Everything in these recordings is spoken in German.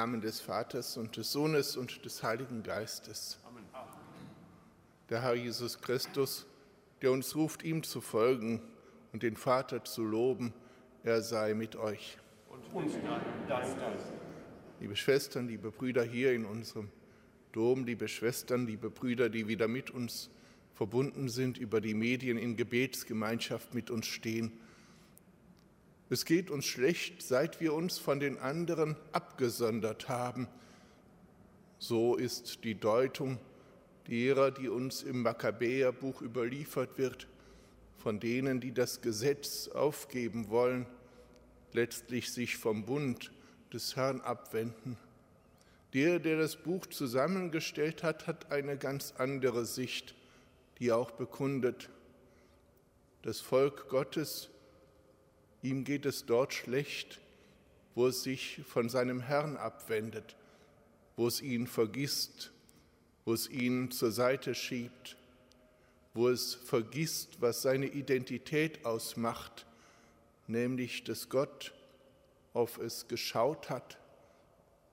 Im Namen des Vaters und des Sohnes und des Heiligen Geistes. Amen. Der Herr Jesus Christus, der uns ruft, ihm zu folgen und den Vater zu loben, er sei mit euch. Und mit deinem Liebe Schwestern, liebe Brüder hier in unserem Dom, liebe Schwestern, liebe Brüder, die wieder mit uns verbunden sind, über die Medien in Gebetsgemeinschaft mit uns stehen. Es geht uns schlecht, seit wir uns von den anderen abgesondert haben. So ist die Deutung derer, die uns im Makkabäerbuch überliefert wird, von denen, die das Gesetz aufgeben wollen, letztlich sich vom Bund des Herrn abwenden. Der, der das Buch zusammengestellt hat, hat eine ganz andere Sicht, die auch bekundet, das Volk Gottes Ihm geht es dort schlecht, wo es sich von seinem Herrn abwendet, wo es ihn vergisst, wo es ihn zur Seite schiebt, wo es vergisst, was seine Identität ausmacht, nämlich dass Gott auf es geschaut hat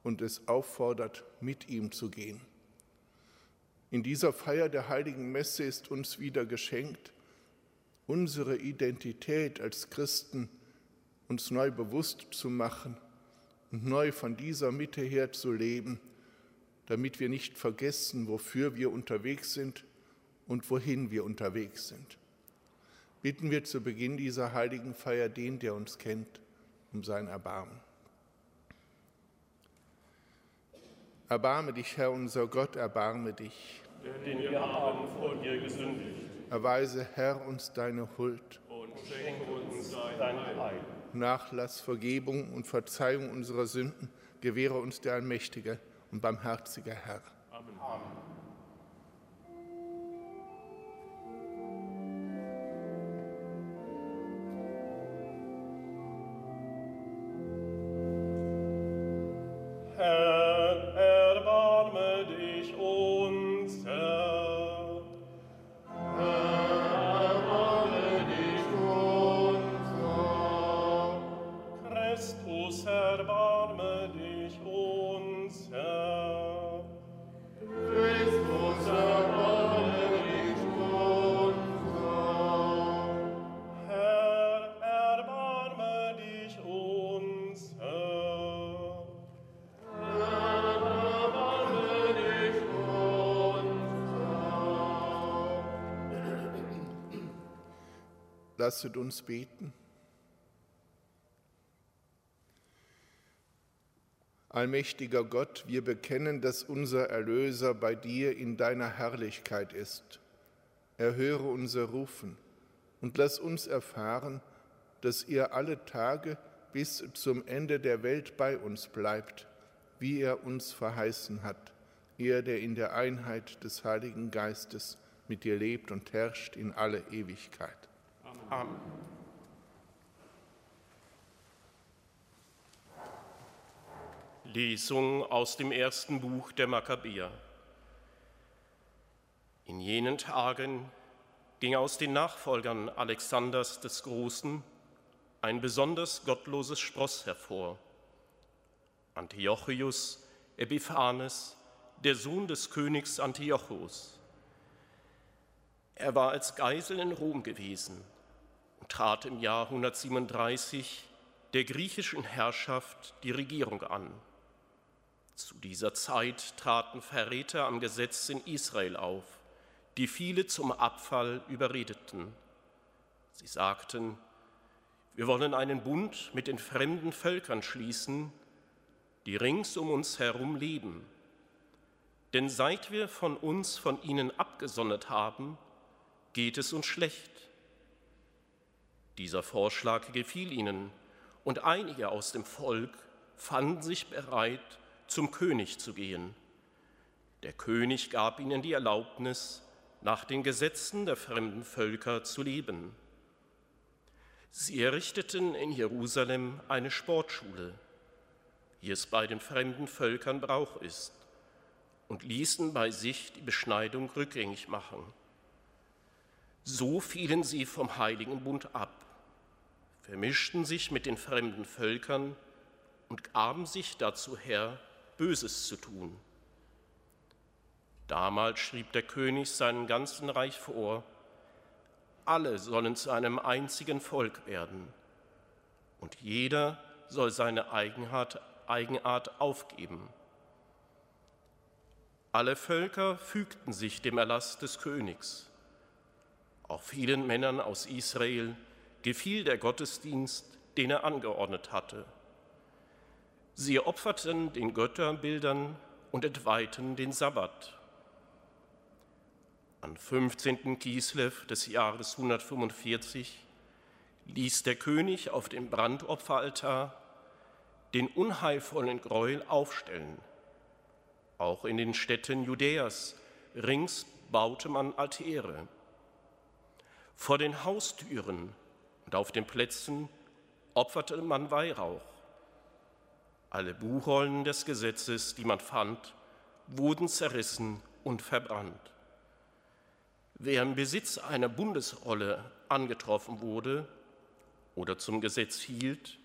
und es auffordert, mit ihm zu gehen. In dieser Feier der heiligen Messe ist uns wieder geschenkt, unsere Identität als Christen uns neu bewusst zu machen und neu von dieser Mitte her zu leben, damit wir nicht vergessen, wofür wir unterwegs sind und wohin wir unterwegs sind. Bitten wir zu Beginn dieser heiligen Feier den, der uns kennt, um sein Erbarmen. Erbarme dich, Herr unser Gott, erbarme dich. Denn wir haben vor dir gesündigt. Erweise, Herr, uns deine Huld. Und schenke uns dein Heil. Nachlass, Vergebung und Verzeihung unserer Sünden gewähre uns der allmächtige und barmherzige Herr. Amen. Amen. Lasset uns beten. Allmächtiger Gott, wir bekennen, dass unser Erlöser bei dir in deiner Herrlichkeit ist. Erhöre unser Rufen und lass uns erfahren, dass ihr alle Tage bis zum Ende der Welt bei uns bleibt, wie er uns verheißen hat, er, der in der Einheit des Heiligen Geistes mit dir lebt und herrscht in alle Ewigkeit. Amen. Lesung aus dem ersten Buch der Makkabäer. In jenen Tagen ging aus den Nachfolgern Alexanders des Großen ein besonders gottloses Spross hervor. Antiochus Epiphanes, der Sohn des Königs Antiochus. Er war als Geisel in Rom gewesen trat im Jahr 137 der griechischen Herrschaft die Regierung an. Zu dieser Zeit traten Verräter am Gesetz in Israel auf, die viele zum Abfall überredeten. Sie sagten, wir wollen einen Bund mit den fremden Völkern schließen, die rings um uns herum leben. Denn seit wir von uns von ihnen abgesondert haben, geht es uns schlecht. Dieser Vorschlag gefiel ihnen, und einige aus dem Volk fanden sich bereit, zum König zu gehen. Der König gab ihnen die Erlaubnis, nach den Gesetzen der fremden Völker zu leben. Sie errichteten in Jerusalem eine Sportschule, wie es bei den fremden Völkern Brauch ist, und ließen bei sich die Beschneidung rückgängig machen. So fielen sie vom heiligen Bund ab vermischten sich mit den fremden Völkern und gaben sich dazu her, Böses zu tun. Damals schrieb der König seinem ganzen Reich vor, alle sollen zu einem einzigen Volk werden und jeder soll seine Eigenart, Eigenart aufgeben. Alle Völker fügten sich dem Erlass des Königs. Auch vielen Männern aus Israel gefiel der Gottesdienst, den er angeordnet hatte. Sie opferten den Götterbildern und entweihten den Sabbat. Am 15. Kislev des Jahres 145 ließ der König auf dem Brandopferaltar den unheilvollen Gräuel aufstellen. Auch in den Städten Judäas rings baute man Altäre. Vor den Haustüren und auf den Plätzen opferte man Weihrauch. Alle Buchrollen des Gesetzes, die man fand, wurden zerrissen und verbrannt. Wer im Besitz einer Bundesrolle angetroffen wurde oder zum Gesetz hielt,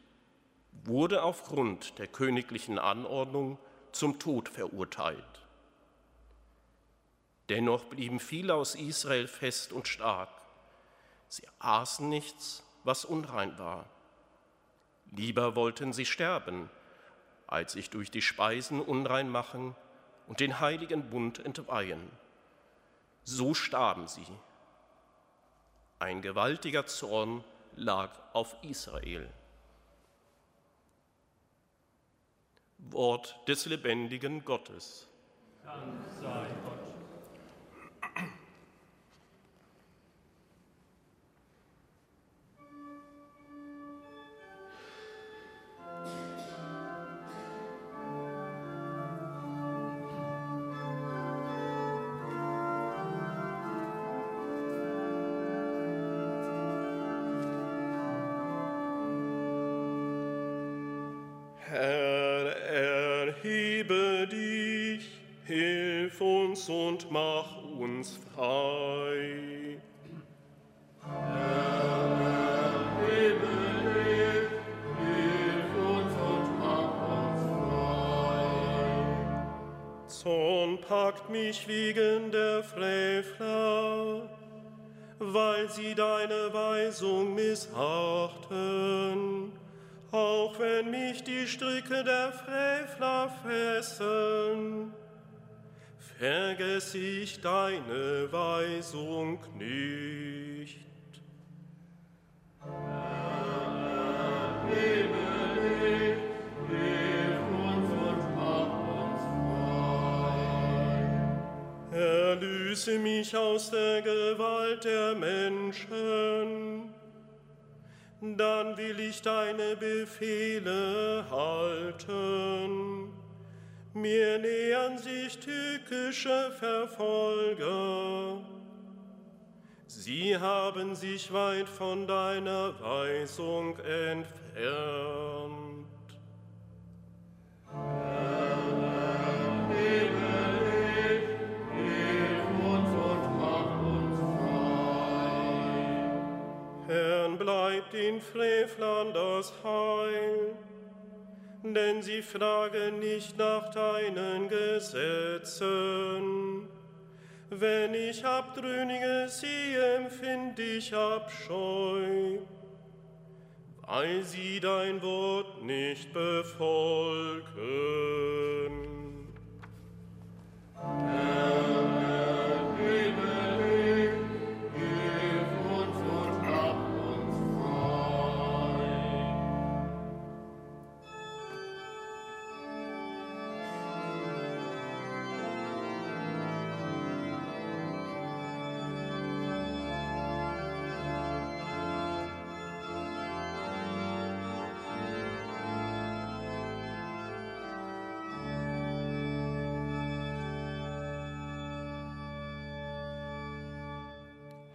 wurde aufgrund der königlichen Anordnung zum Tod verurteilt. Dennoch blieben viele aus Israel fest und stark. Sie aßen nichts, was unrein war. Lieber wollten sie sterben, als sich durch die Speisen unrein machen und den heiligen Bund entweihen. So starben sie. Ein gewaltiger Zorn lag auf Israel. Wort des lebendigen Gottes. Dank sei Gott. Herr, erhebe dich, hilf uns und mach uns frei. Packt mich wegen der Frevler, weil sie deine Weisung missachten, auch wenn mich die Stricke der Frevler fesseln. Vergess ich deine Weisung nicht. Erlöse mich aus der Gewalt der Menschen, dann will ich deine Befehle halten. Mir nähern sich tückische Verfolger. Sie haben sich weit von deiner Weisung entfernt. Den Frevlern das Heil, denn sie fragen nicht nach deinen Gesetzen. Wenn ich Abtrünnige sehe, empfinde ich Abscheu, weil sie dein Wort nicht befolgen.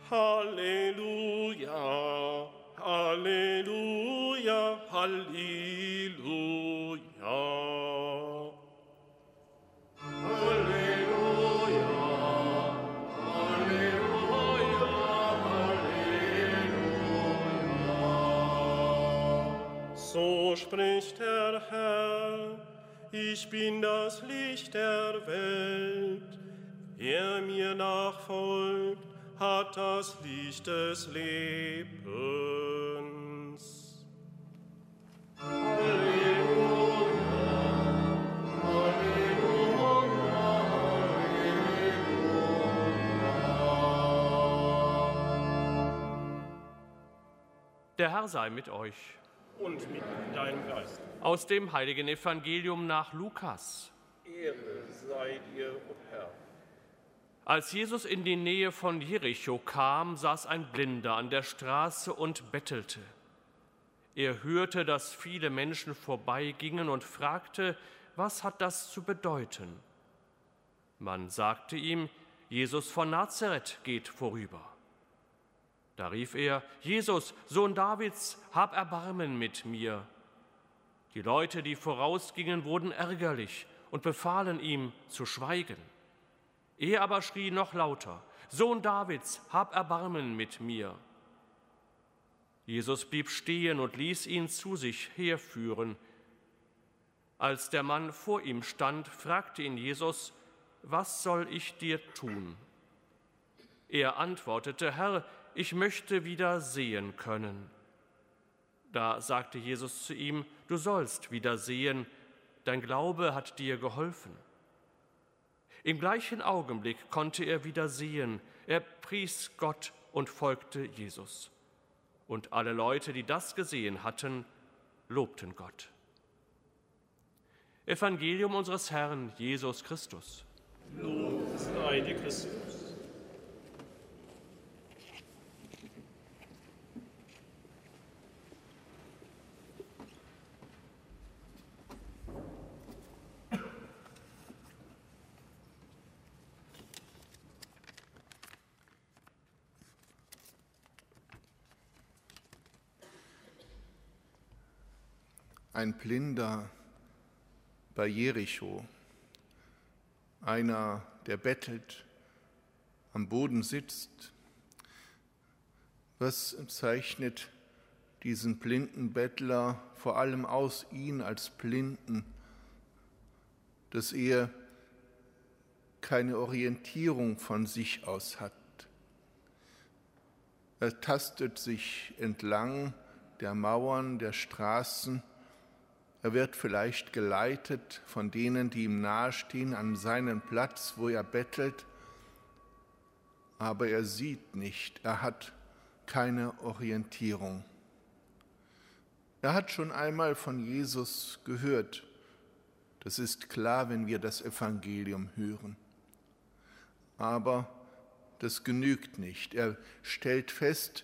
Halleluja, Halleluja, Halleluja. Halleluja, Halleluja, Halleluja. So spricht der Herr, ich bin das Licht der Welt. Wer mir nachfolgt, hat das Licht des Lebens. Halleluja, Halleluja, Halleluja. Der Herr sei mit euch. Und mit deinem Geist. Aus dem heiligen Evangelium nach Lukas. Ehre sei dir, o Herr. Als Jesus in die Nähe von Jericho kam, saß ein Blinder an der Straße und bettelte. Er hörte, dass viele Menschen vorbeigingen und fragte, was hat das zu bedeuten? Man sagte ihm, Jesus von Nazareth geht vorüber. Da rief er, Jesus, Sohn Davids, hab Erbarmen mit mir. Die Leute, die vorausgingen, wurden ärgerlich und befahlen ihm zu schweigen. Er aber schrie noch lauter, Sohn Davids, hab Erbarmen mit mir. Jesus blieb stehen und ließ ihn zu sich herführen. Als der Mann vor ihm stand, fragte ihn Jesus, was soll ich dir tun? Er antwortete, Herr, ich möchte wieder sehen können. Da sagte Jesus zu ihm, du sollst wieder sehen, dein Glaube hat dir geholfen. Im gleichen Augenblick konnte er wieder sehen. Er pries Gott und folgte Jesus. Und alle Leute, die das gesehen hatten, lobten Gott. Evangelium unseres Herrn Jesus Christus. Lob sei dir Christus. Ein Blinder bei Jericho, einer, der bettelt, am Boden sitzt. Was zeichnet diesen blinden Bettler vor allem aus, ihn als Blinden, dass er keine Orientierung von sich aus hat. Er tastet sich entlang der Mauern, der Straßen, er wird vielleicht geleitet von denen, die ihm nahestehen, an seinen Platz, wo er bettelt, aber er sieht nicht, er hat keine Orientierung. Er hat schon einmal von Jesus gehört. Das ist klar, wenn wir das Evangelium hören. Aber das genügt nicht. Er stellt fest,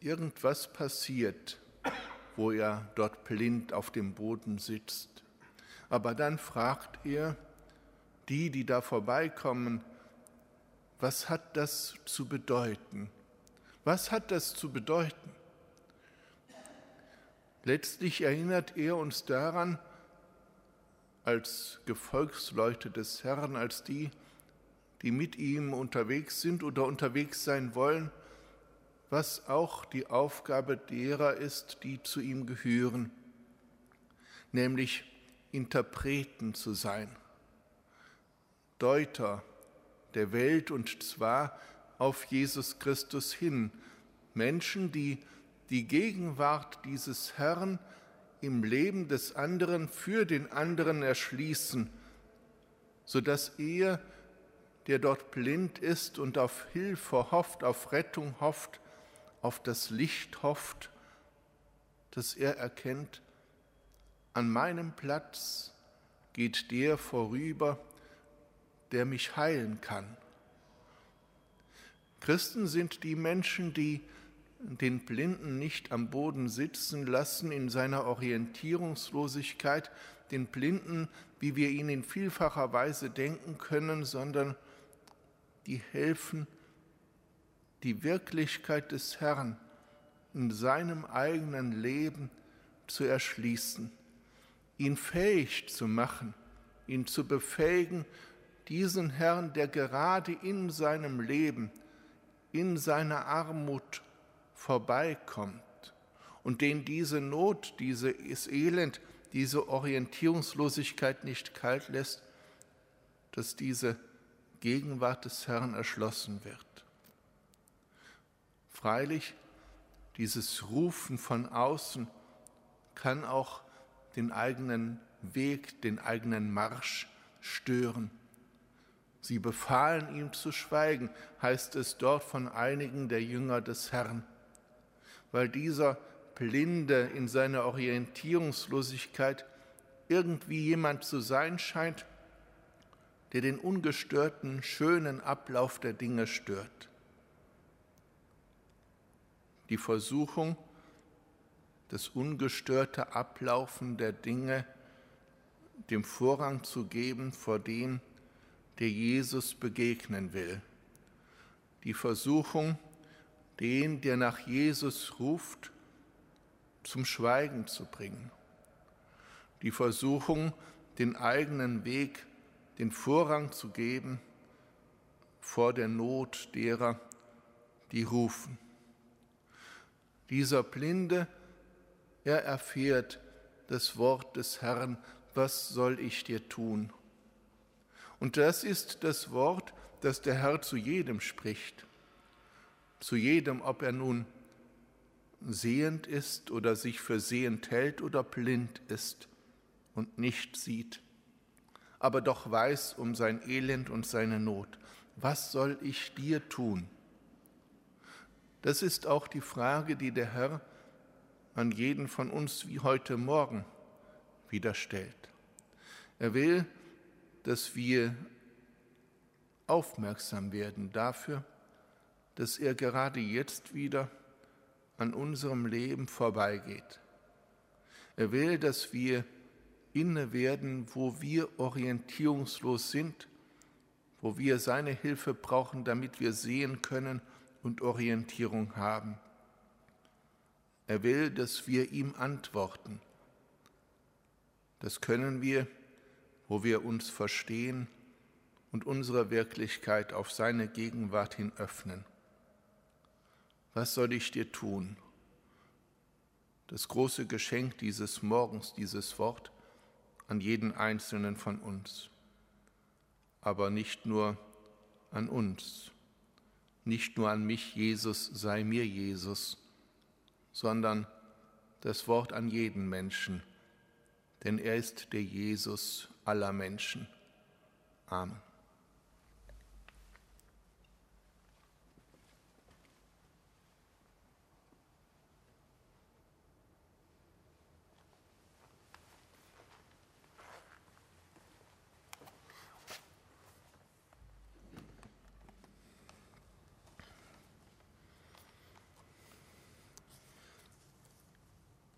irgendwas passiert wo er dort blind auf dem Boden sitzt. Aber dann fragt er die, die da vorbeikommen, was hat das zu bedeuten? Was hat das zu bedeuten? Letztlich erinnert er uns daran, als Gefolgsleute des Herrn, als die, die mit ihm unterwegs sind oder unterwegs sein wollen, was auch die Aufgabe derer ist, die zu ihm gehören, nämlich Interpreten zu sein, Deuter der Welt und zwar auf Jesus Christus hin, Menschen, die die Gegenwart dieses Herrn im Leben des anderen für den anderen erschließen, sodass er, der dort blind ist und auf Hilfe hofft, auf Rettung hofft, auf das Licht hofft, das er erkennt, an meinem Platz geht der vorüber, der mich heilen kann. Christen sind die Menschen, die den Blinden nicht am Boden sitzen lassen in seiner Orientierungslosigkeit, den Blinden, wie wir ihn in vielfacher Weise denken können, sondern die helfen, die Wirklichkeit des Herrn in seinem eigenen Leben zu erschließen, ihn fähig zu machen, ihn zu befähigen, diesen Herrn, der gerade in seinem Leben, in seiner Armut vorbeikommt und den diese Not, dieses Elend, diese Orientierungslosigkeit nicht kalt lässt, dass diese Gegenwart des Herrn erschlossen wird. Freilich, dieses Rufen von außen kann auch den eigenen Weg, den eigenen Marsch stören. Sie befahlen ihm zu schweigen, heißt es dort von einigen der Jünger des Herrn, weil dieser Blinde in seiner Orientierungslosigkeit irgendwie jemand zu sein scheint, der den ungestörten, schönen Ablauf der Dinge stört. Die Versuchung, das ungestörte Ablaufen der Dinge dem Vorrang zu geben vor dem, der Jesus begegnen will. Die Versuchung, den, der nach Jesus ruft, zum Schweigen zu bringen. Die Versuchung, den eigenen Weg, den Vorrang zu geben vor der Not derer, die rufen. Dieser Blinde, er erfährt das Wort des Herrn, was soll ich dir tun? Und das ist das Wort, das der Herr zu jedem spricht. Zu jedem, ob er nun sehend ist oder sich für sehend hält oder blind ist und nicht sieht, aber doch weiß um sein Elend und seine Not. Was soll ich dir tun? Das ist auch die Frage, die der Herr an jeden von uns wie heute Morgen wieder stellt. Er will, dass wir aufmerksam werden dafür, dass er gerade jetzt wieder an unserem Leben vorbeigeht. Er will, dass wir inne werden, wo wir orientierungslos sind, wo wir seine Hilfe brauchen, damit wir sehen können und Orientierung haben. Er will, dass wir ihm antworten. Das können wir, wo wir uns verstehen und unsere Wirklichkeit auf seine Gegenwart hin öffnen. Was soll ich dir tun? Das große Geschenk dieses Morgens, dieses Wort an jeden einzelnen von uns, aber nicht nur an uns, nicht nur an mich, Jesus, sei mir Jesus, sondern das Wort an jeden Menschen, denn er ist der Jesus aller Menschen. Amen.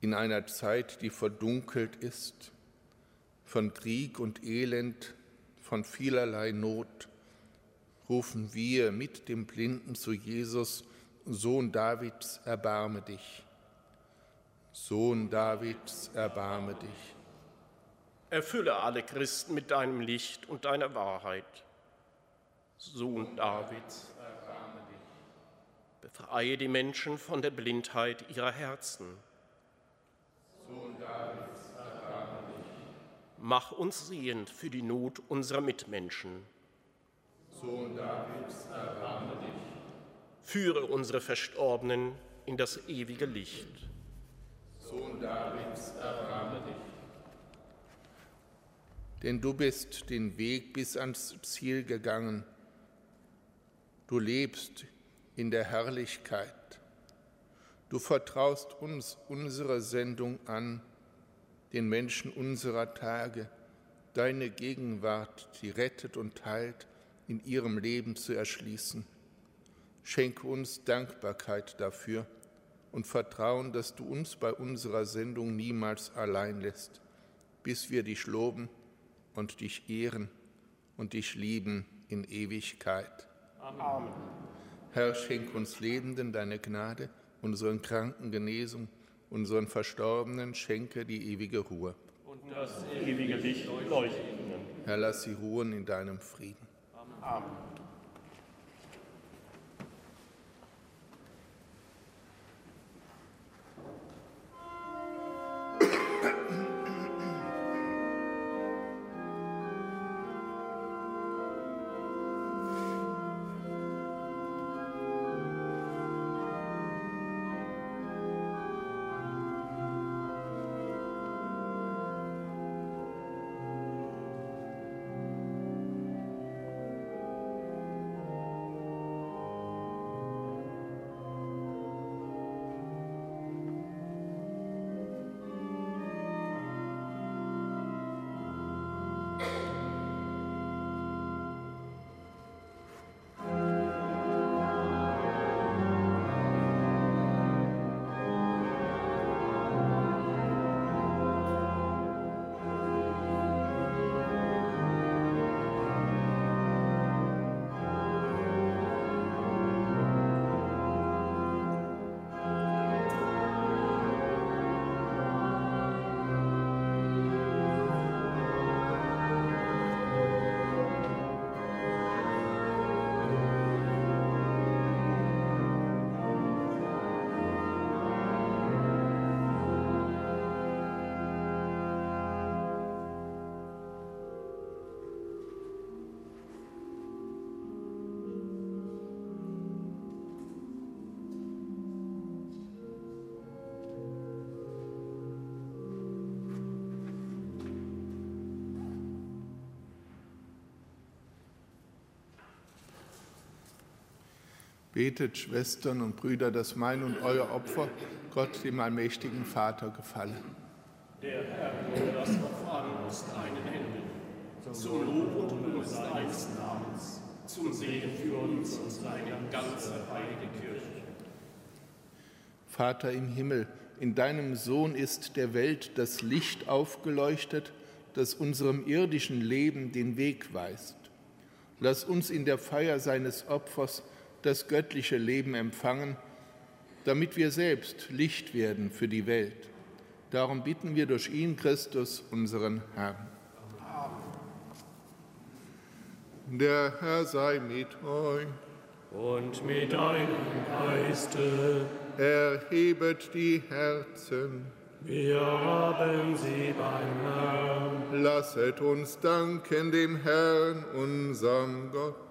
In einer Zeit, die verdunkelt ist, von Krieg und Elend, von vielerlei Not, rufen wir mit dem Blinden zu Jesus, Sohn Davids, erbarme dich. Sohn Davids, erbarme dich. Erfülle alle Christen mit deinem Licht und deiner Wahrheit. Sohn Davids, erbarme dich. Befreie die Menschen von der Blindheit ihrer Herzen Sohn Davids, erbarme dich. Mach uns sehend für die Not unserer Mitmenschen. Sohn Davids, erbarme dich. Führe unsere Verstorbenen in das ewige Licht. Sohn Davids, erbarme dich. Denn du bist den Weg bis ans Ziel gegangen. Du lebst in der Herrlichkeit. Du vertraust uns unsere Sendung an, den Menschen unserer Tage, deine Gegenwart, die rettet und heilt, in ihrem Leben zu erschließen. Schenke uns Dankbarkeit dafür und Vertrauen, dass du uns bei unserer Sendung niemals allein lässt, bis wir dich loben und dich ehren und dich lieben in Ewigkeit. Amen. Herr, schenk uns Lebenden deine Gnade unseren Kranken Genesung, unseren Verstorbenen schenke die ewige Ruhe. Und das ewige Licht leuchten. Herr, lass sie ruhen in deinem Frieden. Amen. Betet, Schwestern und Brüder, dass mein und euer Opfer Gott, dem allmächtigen Vater, gefalle. Der Herr nehme das Opfer an aus deinen Händen, zum Lob und Gunst deines Namens, zum Segen für uns und seine ganze heilige Kirche. Vater im Himmel, in deinem Sohn ist der Welt das Licht aufgeleuchtet, das unserem irdischen Leben den Weg weist. Lass uns in der Feier seines Opfers das göttliche Leben empfangen, damit wir selbst Licht werden für die Welt. Darum bitten wir durch ihn, Christus, unseren Herrn. Der Herr sei mit euch. Und mit deinem Geiste. Erhebet die Herzen. Wir haben sie beim Herrn. Lasset uns danken dem Herrn, unserem Gott.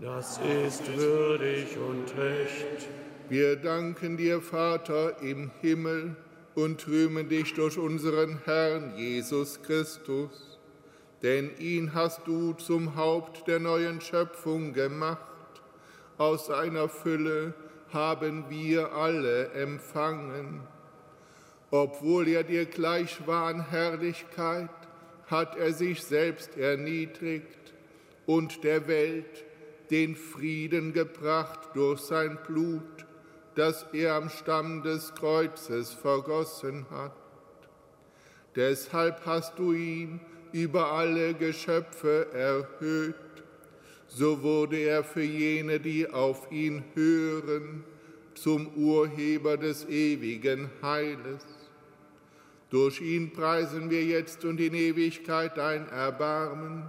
Das ist würdig und recht. Wir danken dir, Vater im Himmel, und rühmen dich durch unseren Herrn Jesus Christus. Denn ihn hast du zum Haupt der neuen Schöpfung gemacht. Aus seiner Fülle haben wir alle empfangen. Obwohl er dir gleich war an Herrlichkeit, hat er sich selbst erniedrigt und der Welt den Frieden gebracht durch sein Blut das er am Stamm des Kreuzes vergossen hat. Deshalb hast du ihn über alle Geschöpfe erhöht. So wurde er für jene, die auf ihn hören, zum Urheber des ewigen Heiles. Durch ihn preisen wir jetzt und in Ewigkeit dein Erbarmen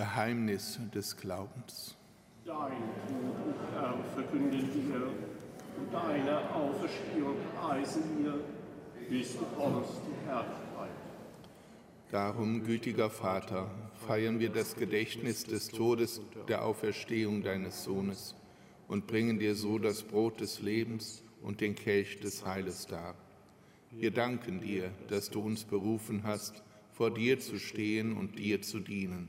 Geheimnis des Glaubens. Dein Tod, Herr, verkünden wir, und deine Auferstehung preisen wir, bis du kommst in Herrlichkeit. Darum, gütiger Vater, feiern wir das Gedächtnis des Todes der Auferstehung deines Sohnes und bringen dir so das Brot des Lebens und den Kelch des Heiles dar. Wir danken dir, dass du uns berufen hast, vor dir zu stehen und dir zu dienen.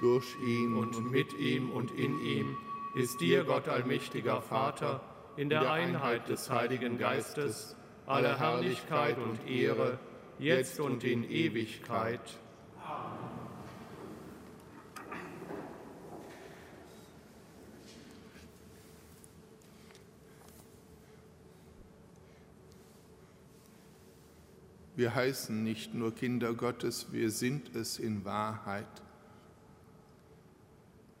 Durch ihn und mit ihm und in ihm ist dir, Gott allmächtiger Vater, in der Einheit des Heiligen Geistes, alle Herrlichkeit und Ehre, jetzt und in Ewigkeit. Wir heißen nicht nur Kinder Gottes, wir sind es in Wahrheit.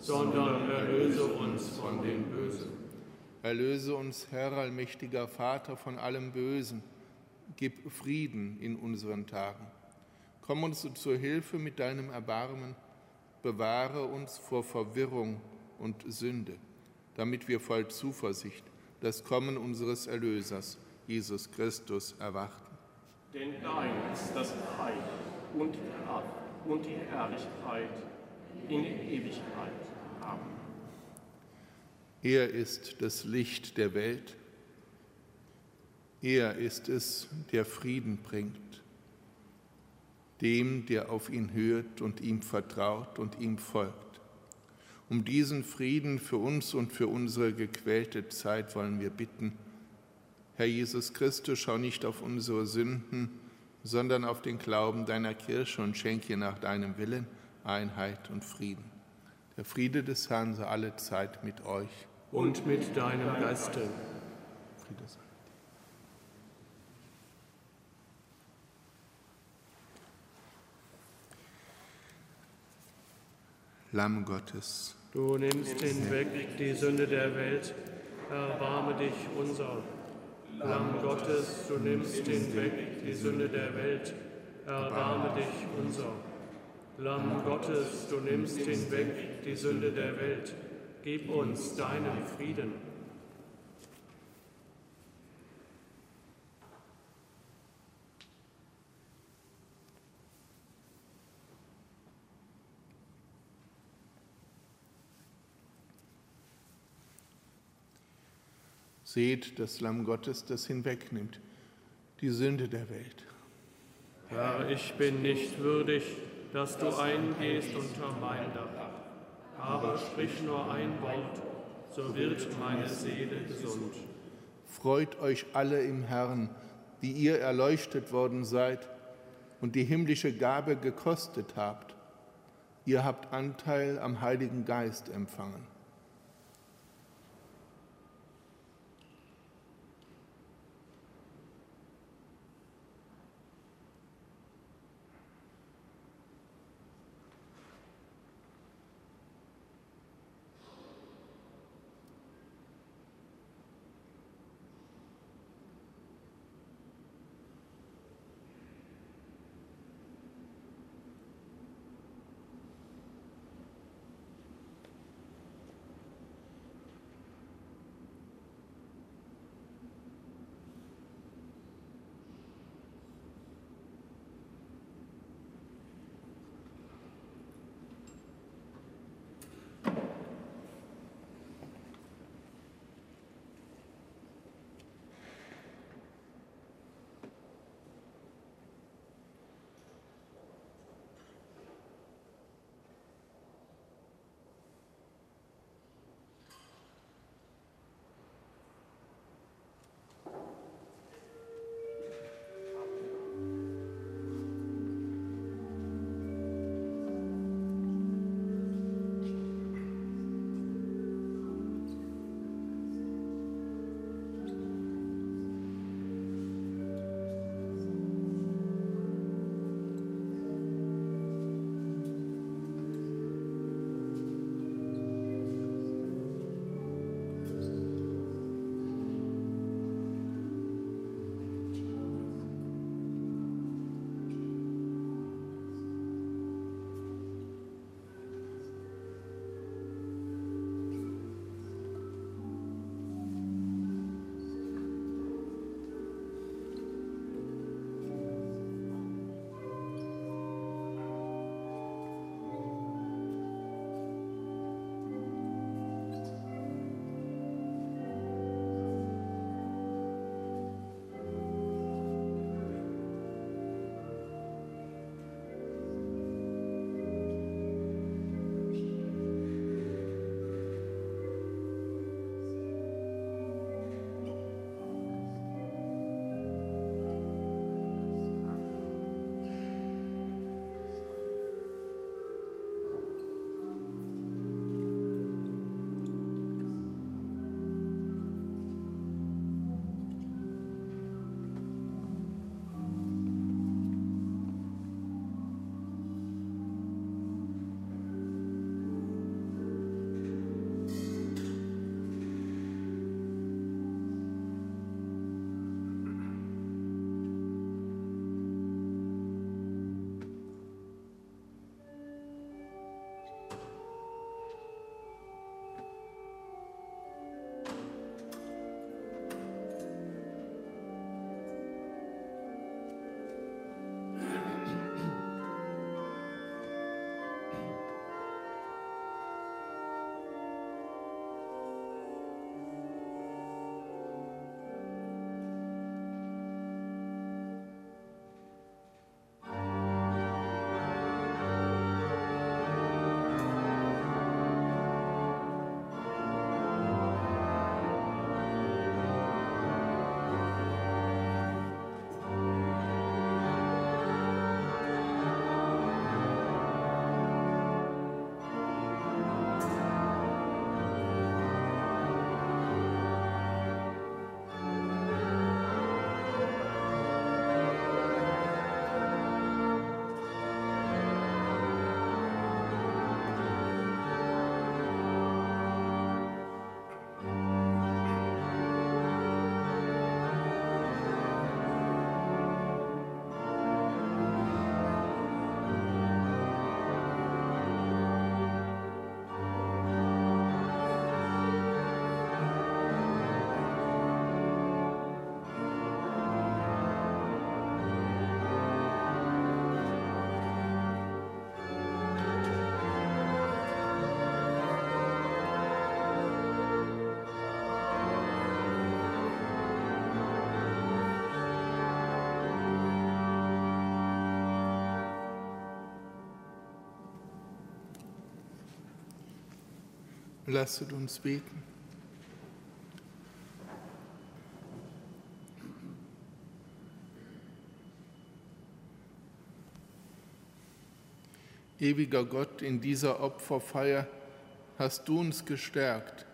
sondern erlöse uns von dem Bösen. Erlöse uns, Herr allmächtiger Vater, von allem Bösen. Gib Frieden in unseren Tagen. Komm uns zur Hilfe mit deinem Erbarmen. Bewahre uns vor Verwirrung und Sünde, damit wir voll Zuversicht das Kommen unseres Erlösers, Jesus Christus, erwarten. Denn dein ist das Reich und die Kraft und die Herrlichkeit in Ewigkeit. Er ist das Licht der Welt. Er ist es, der Frieden bringt. Dem, der auf ihn hört und ihm vertraut und ihm folgt. Um diesen Frieden für uns und für unsere gequälte Zeit wollen wir bitten Herr Jesus Christus, schau nicht auf unsere Sünden, sondern auf den Glauben deiner Kirche und schenke nach deinem Willen Einheit und Frieden. Der Friede des Herrn sei alle Zeit mit euch. Und mit deinem Geiste. Friede sei. Lamm Gottes. Du nimmst hinweg die Sünde der Welt, erbarme dich unser. Lamm Gottes, du nimmst hinweg die Sünde der Welt, erbarme dich unser. Lamm Gottes, du nimmst hinweg die Sünde der Welt, gib uns deinen Frieden. Seht das Lamm Gottes, das hinwegnimmt die Sünde der Welt. Herr, ich bin nicht würdig, dass du eingehst unter mein Dach, aber sprich nur ein Wort, so wird meine Seele gesund. Freut euch alle im Herrn, die ihr erleuchtet worden seid und die himmlische Gabe gekostet habt. Ihr habt Anteil am Heiligen Geist empfangen. Lasset uns beten. Ewiger Gott, in dieser Opferfeier hast du uns gestärkt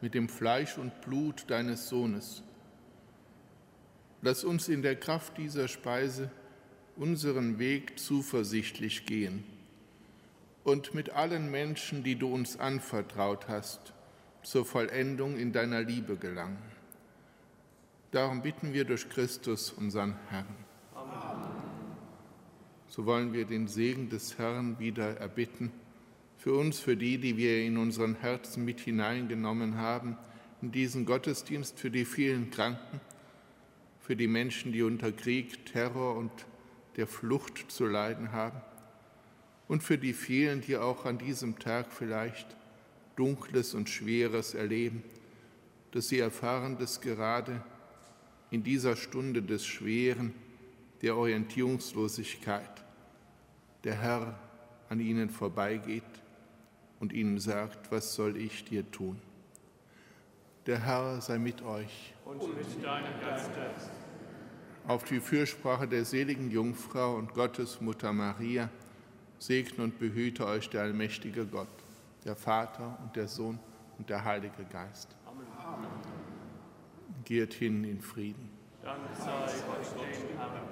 mit dem Fleisch und Blut deines Sohnes. Lass uns in der Kraft dieser Speise unseren Weg zuversichtlich gehen und mit allen Menschen, die du uns anvertraut hast, zur Vollendung in deiner Liebe gelangen. Darum bitten wir durch Christus, unseren Herrn. Amen. So wollen wir den Segen des Herrn wieder erbitten, für uns, für die, die wir in unseren Herzen mit hineingenommen haben, in diesen Gottesdienst, für die vielen Kranken, für die Menschen, die unter Krieg, Terror und der Flucht zu leiden haben und für die vielen, die auch an diesem Tag vielleicht Dunkles und Schweres erleben, dass sie erfahren, dass gerade in dieser Stunde des Schweren, der Orientierungslosigkeit, der Herr an ihnen vorbeigeht und ihnen sagt, was soll ich dir tun? Der Herr sei mit euch. Und mit deinem Geiste. Auf die Fürsprache der seligen Jungfrau und Gottesmutter Maria, Segne und behüte euch der allmächtige Gott, der Vater und der Sohn und der Heilige Geist. Amen. Geht hin in Frieden. Danke sei Gott, dem Herrn.